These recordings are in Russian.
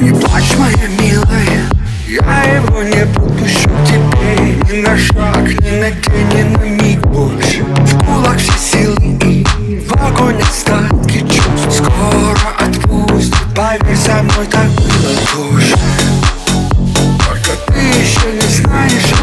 моя милая Я его не подпущу тебе Ни на шаг, ни на день, ни на миг. Больше В кулак все силы и в огонь остатки чувств. Скоро отпустит, поверь, со мной так было. Тоже Только ты еще не знаешь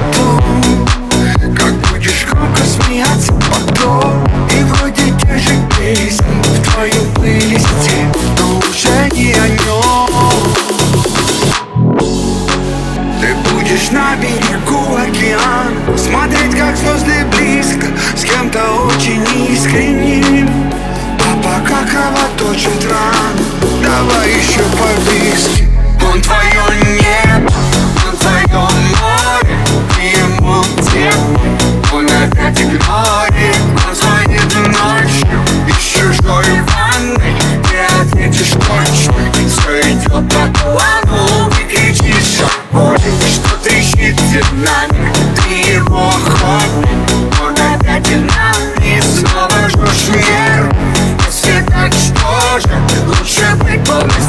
как звезды близко С кем-то очень искренним А пока кровоточит ран Давай еще по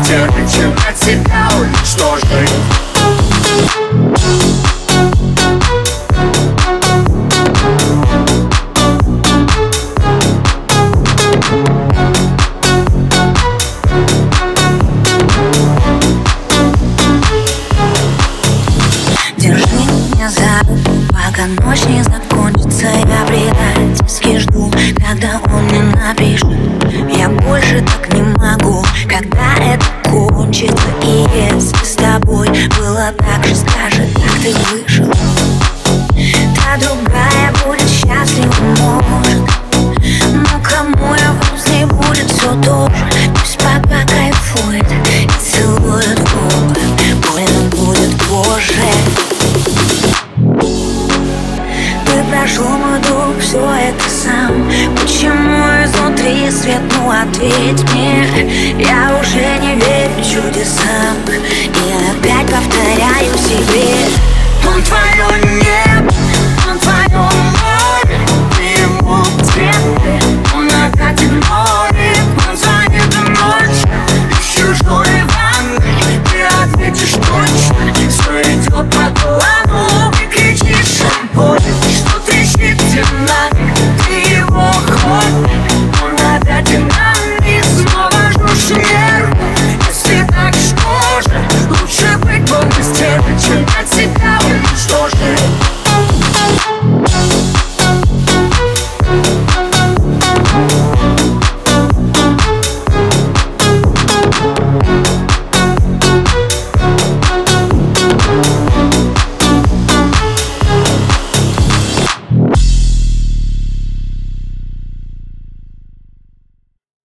чем от себя уничтожить Держи меня за руку, пока ночь не закончится. Я предательски жду, когда он мне напишет кончится И если с тобой было так же, скажи, как ты вышел Та другая будет счастлива, может. Но кому я ней будет все тоже. Пусть пока кайфует и целует губы. Больно будет позже. Ты прошел мой дух, все это сам. Почему изнутри свет, ну ответь мне. Я уже не you decide. Так что же Лучше